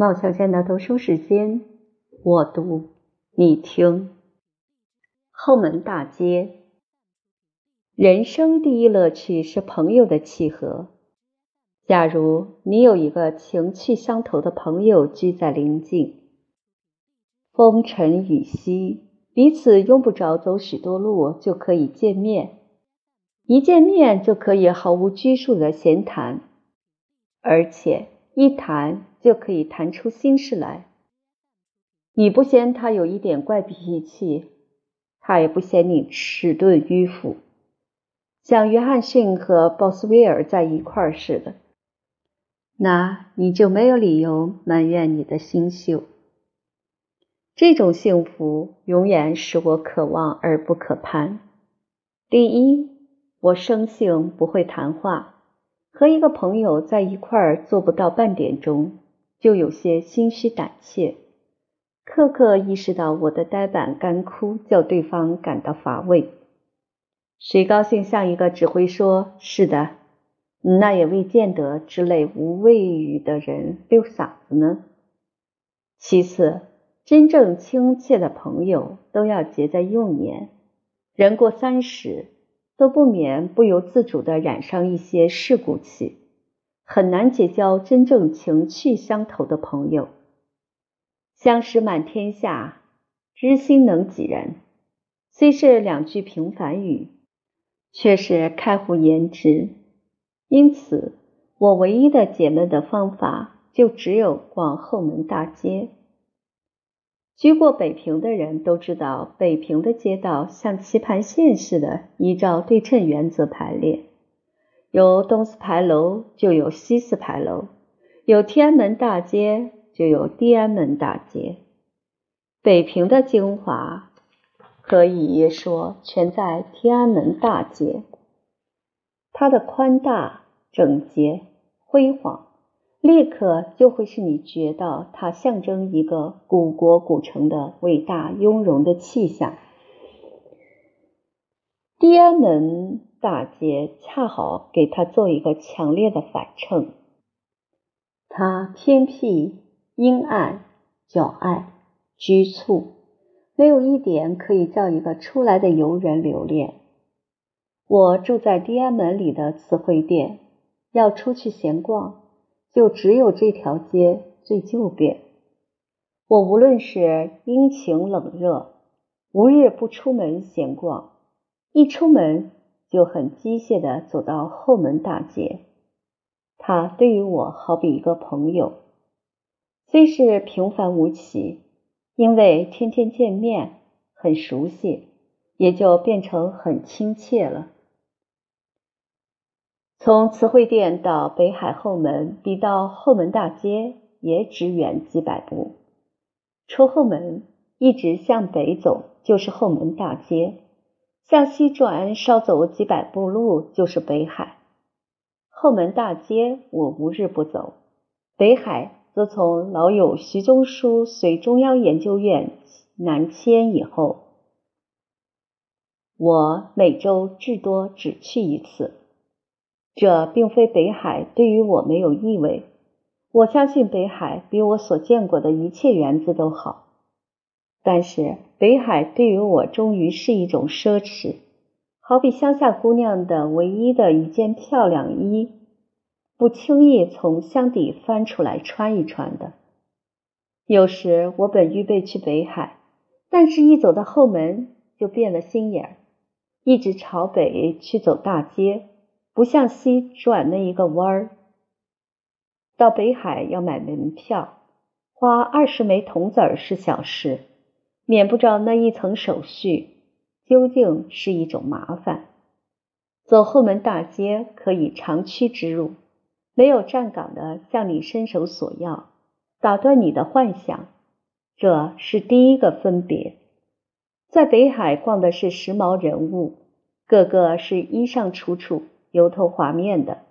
冒小娟的读书时间，我读你听。后门大街，人生第一乐趣是朋友的契合。假如你有一个情趣相投的朋友居在邻近，风尘雨息，彼此用不着走许多路就可以见面，一见面就可以毫无拘束的闲谈，而且一谈。就可以谈出心事来。你不嫌他有一点怪脾气，他也不嫌你迟钝迂腐，像约翰逊和鲍斯威尔在一块儿似的，那你就没有理由埋怨你的新秀。这种幸福永远使我可望而不可攀。第一，我生性不会谈话，和一个朋友在一块儿做不到半点钟。就有些心虚胆怯，刻刻意识到我的呆板干枯，叫对方感到乏味。谁高兴像一个只会说“是的，那也未见得”之类无谓语的人溜嗓子呢？其次，真正亲切的朋友都要结在幼年，人过三十，都不免不由自主地染上一些世故气。很难结交真正情趣相投的朋友。相识满天下，知心能几人？虽是两句平凡语，却是开乎言之。因此，我唯一的解闷的方法，就只有逛后门大街。居过北平的人都知道，北平的街道像棋盘线似的，依照对称原则排列。有东四牌楼，就有西四牌楼；有天安门大街，就有地安门大街。北平的精华，可以说全在天安门大街。它的宽大、整洁、辉煌，立刻就会使你觉得它象征一个古国古城的伟大雍容的气象。地安门。大街恰好给他做一个强烈的反衬。它偏僻、阴暗、狭隘、拘促，没有一点可以叫一个出来的游人留恋。我住在地安门里的词汇店，要出去闲逛，就只有这条街最旧便。我无论是阴晴冷热，无日不出门闲逛，一出门。就很机械地走到后门大街，他对于我好比一个朋友，虽是平凡无奇，因为天天见面，很熟悉，也就变成很亲切了。从词汇店到北海后门，比到后门大街也只远几百步。出后门，一直向北走，就是后门大街。向西转，稍走几百步路就是北海。后门大街我无日不走，北海则从老友徐宗书随中央研究院南迁以后，我每周至多只去一次。这并非北海对于我没有意味，我相信北海比我所见过的一切园子都好。但是北海对于我终于是一种奢侈，好比乡下姑娘的唯一的一件漂亮衣，不轻易从箱底翻出来穿一穿的。有时我本预备去北海，但是一走到后门就变了心眼儿，一直朝北去走大街，不向西转那一个弯儿。到北海要买门票，花二十枚铜子儿是小事。免不着那一层手续，究竟是一种麻烦。走后门大街可以长驱直入，没有站岗的向你伸手索要，打断你的幻想。这是第一个分别。在北海逛的是时髦人物，个个是衣裳楚楚、油头滑面的。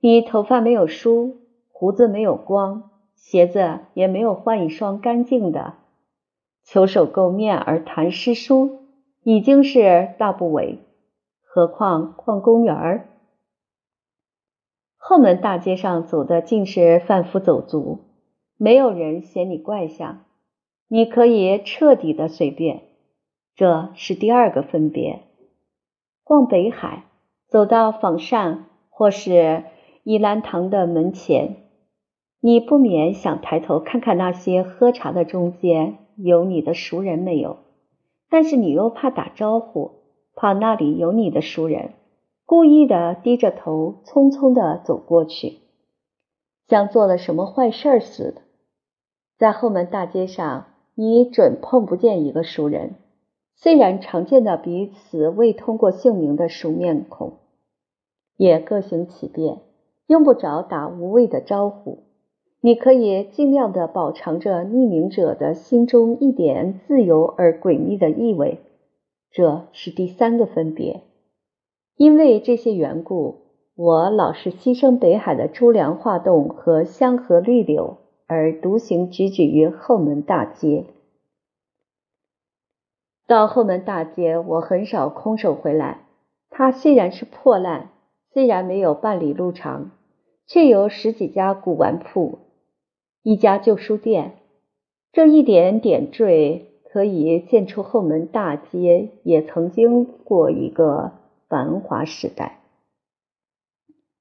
你头发没有梳，胡子没有光，鞋子也没有换一双干净的。求手垢面而谈诗书，已经是大不为，何况逛公园儿？后门大街上走的尽是贩夫走卒，没有人嫌你怪相，你可以彻底的随便。这是第二个分别。逛北海，走到仿膳或是依兰堂的门前，你不免想抬头看看那些喝茶的中间有你的熟人没有，但是你又怕打招呼，怕那里有你的熟人，故意的低着头匆匆的走过去，像做了什么坏事似的。在后门大街上，你准碰不见一个熟人。虽然常见的彼此未通过姓名的熟面孔，也各行其便，用不着打无谓的招呼。你可以尽量的保藏着匿名者的心中一点自由而诡秘的意味。这是第三个分别。因为这些缘故，我老是牺牲北海的朱梁画栋和香河绿柳，而独行踽踽于后门大街。到后门大街，我很少空手回来。它虽然是破烂，虽然没有半里路长，却有十几家古玩铺，一家旧书店。这一点点缀，可以见出后门大街也曾经过一个繁华时代，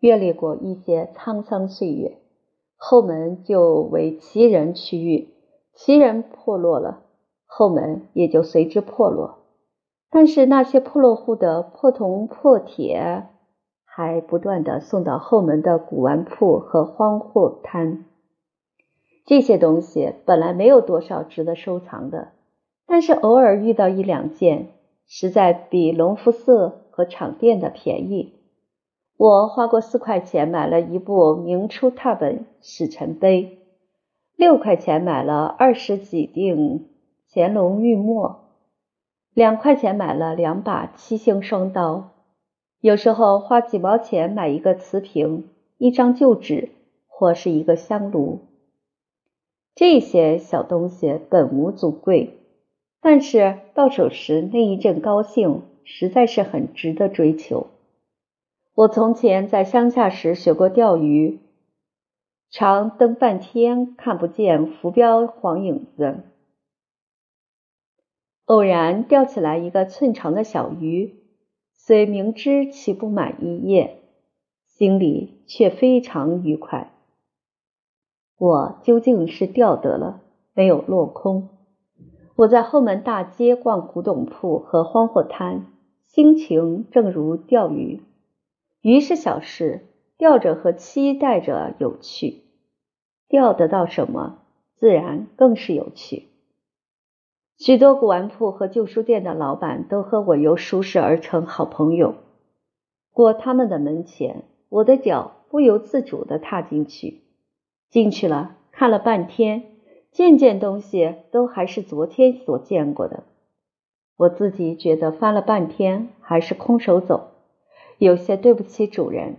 阅历过一些沧桑岁月。后门就为旗人区域，旗人破落了。后门也就随之破落，但是那些破落户的破铜破铁还不断的送到后门的古玩铺和荒货摊。这些东西本来没有多少值得收藏的，但是偶尔遇到一两件，实在比隆福寺和场店的便宜。我花过四块钱买了一部明初拓本史臣碑，六块钱买了二十几锭。乾隆玉墨，两块钱买了两把七星双刀。有时候花几毛钱买一个瓷瓶、一张旧纸或是一个香炉。这些小东西本无足贵，但是到手时那一阵高兴，实在是很值得追求。我从前在乡下时学过钓鱼，常登半天看不见浮标黄影子。偶然钓起来一个寸长的小鱼，虽明知其不满一夜，心里却非常愉快。我究竟是钓得了，没有落空。我在后门大街逛古董铺和荒货摊，心情正如钓鱼。鱼是小事，钓着和期待着有趣。钓得到什么，自然更是有趣。许多古玩铺和旧书店的老板都和我由熟识而成好朋友。过他们的门前，我的脚不由自主地踏进去。进去了，看了半天，件件东西都还是昨天所见过的。我自己觉得翻了半天还是空手走，有些对不起主人。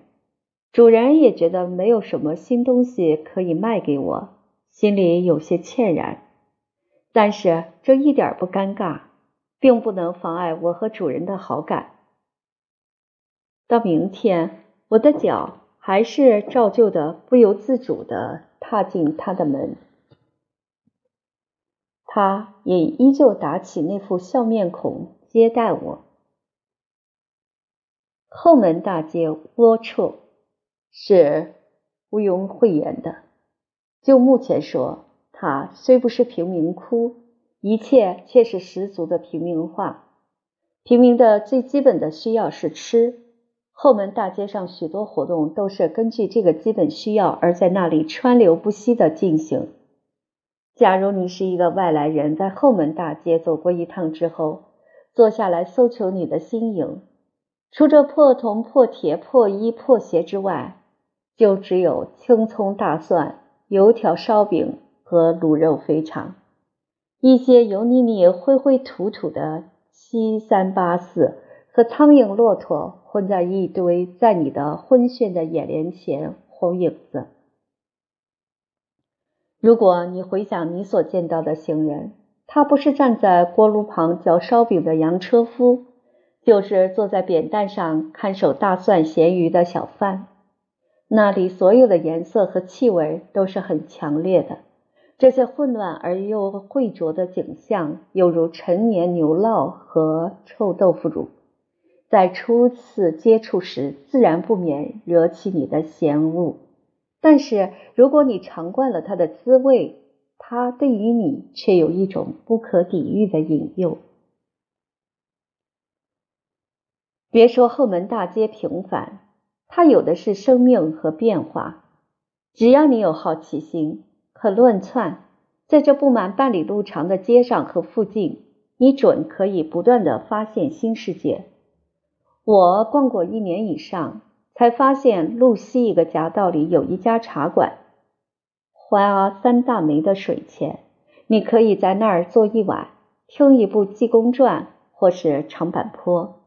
主人也觉得没有什么新东西可以卖给我，心里有些歉然。但是这一点不尴尬，并不能妨碍我和主人的好感。到明天，我的脚还是照旧的不由自主的踏进他的门，他也依旧打起那副笑面孔接待我。后门大街龌龊，是毋庸讳言的。就目前说。它虽不是贫民窟，一切却是十足的平民化。平民的最基本的需要是吃。后门大街上许多活动都是根据这个基本需要而在那里川流不息的进行。假如你是一个外来人，在后门大街走过一趟之后，坐下来搜求你的心影，除这破铜、破铁、破衣、破鞋之外，就只有青葱、大蒜、油条、烧饼。和卤肉肥肠，一些油腻腻、灰灰土土的七三八四和苍蝇、骆驼混在一堆，在你的昏眩的眼帘前晃影子。如果你回想你所见到的行人，他不是站在锅炉旁嚼烧饼的洋车夫，就是坐在扁担上看守大蒜、咸鱼的小贩。那里所有的颜色和气味都是很强烈的。这些混乱而又浑浊的景象，犹如陈年牛酪和臭豆腐乳，在初次接触时，自然不免惹起你的嫌恶。但是，如果你尝惯了它的滋味，它对于你却有一种不可抵御的引诱。别说后门大街平凡，它有的是生命和变化。只要你有好奇心。很乱窜，在这布满半里路长的街上和附近，你准可以不断的发现新世界。我逛过一年以上，才发现路西一个夹道里有一家茶馆，花三大枚的水钱，你可以在那儿坐一晚，听一部济公传或是长坂坡。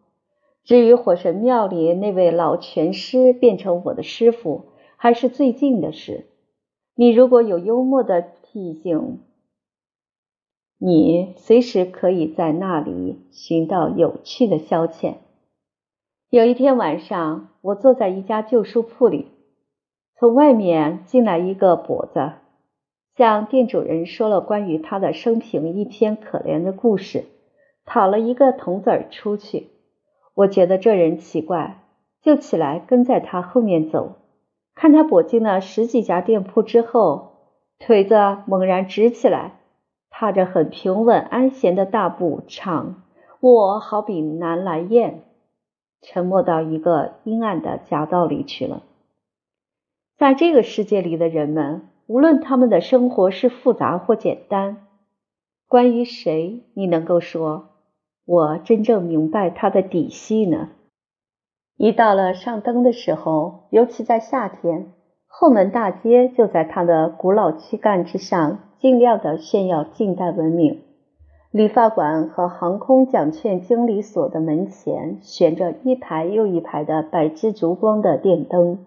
至于火神庙里那位老拳师变成我的师傅，还是最近的事。你如果有幽默的癖性，你随时可以在那里寻到有趣的消遣。有一天晚上，我坐在一家旧书铺里，从外面进来一个跛子，向店主人说了关于他的生平一篇可怜的故事，讨了一个铜子儿出去。我觉得这人奇怪，就起来跟在他后面走。看他跛进了十几家店铺之后，腿子猛然直起来，踏着很平稳安闲的大步唱：“我好比南来雁。”沉默到一个阴暗的夹道里去了。在这个世界里的人们，无论他们的生活是复杂或简单，关于谁你能够说，我真正明白他的底细呢？一到了上灯的时候，尤其在夏天，后门大街就在它的古老躯干之上，尽量的炫耀近代文明。理发馆和航空奖券经理所的门前悬着一排又一排的百枝烛光的电灯，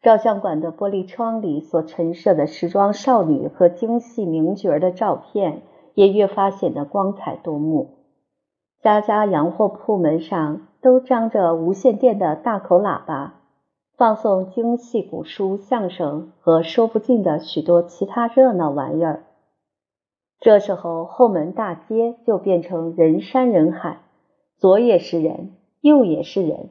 照相馆的玻璃窗里所陈设的时装少女和精细名角的照片，也越发显得光彩夺目。家家洋货铺门上。都张着无线电的大口喇叭，放送京戏、古书、相声和说不尽的许多其他热闹玩意儿。这时候，后门大街就变成人山人海，左也是人，右也是人，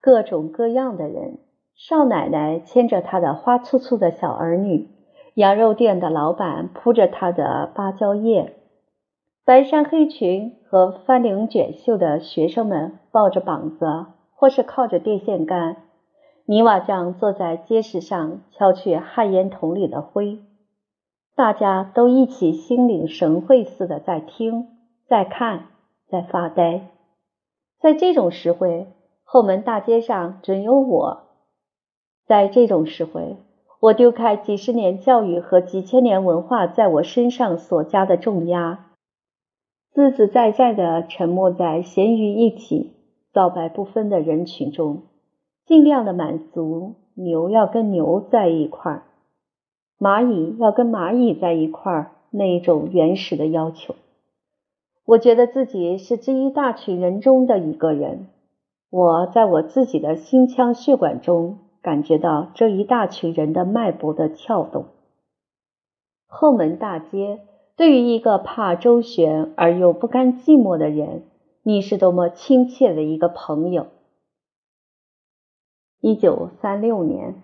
各种各样的人。少奶奶牵着她的花簇簇的小儿女，羊肉店的老板铺着他的芭蕉叶。白衫黑裙和翻领卷袖的学生们抱着膀子，或是靠着电线杆。泥瓦匠坐在街石上敲去旱烟筒里的灰。大家都一起心领神会似的在听、在看、在发呆。在这种时会，后门大街上准有我。在这种时会，我丢开几十年教育和几千年文化在我身上所加的重压。自自在在地沉没在咸鱼一体、皂白不分的人群中，尽量的满足牛要跟牛在一块儿，蚂蚁要跟蚂蚁在一块儿那一种原始的要求。我觉得自己是这一大群人中的一个人，我在我自己的心腔血管中感觉到这一大群人的脉搏的跳动。后门大街。对于一个怕周旋而又不甘寂寞的人，你是多么亲切的一个朋友。一九三六年。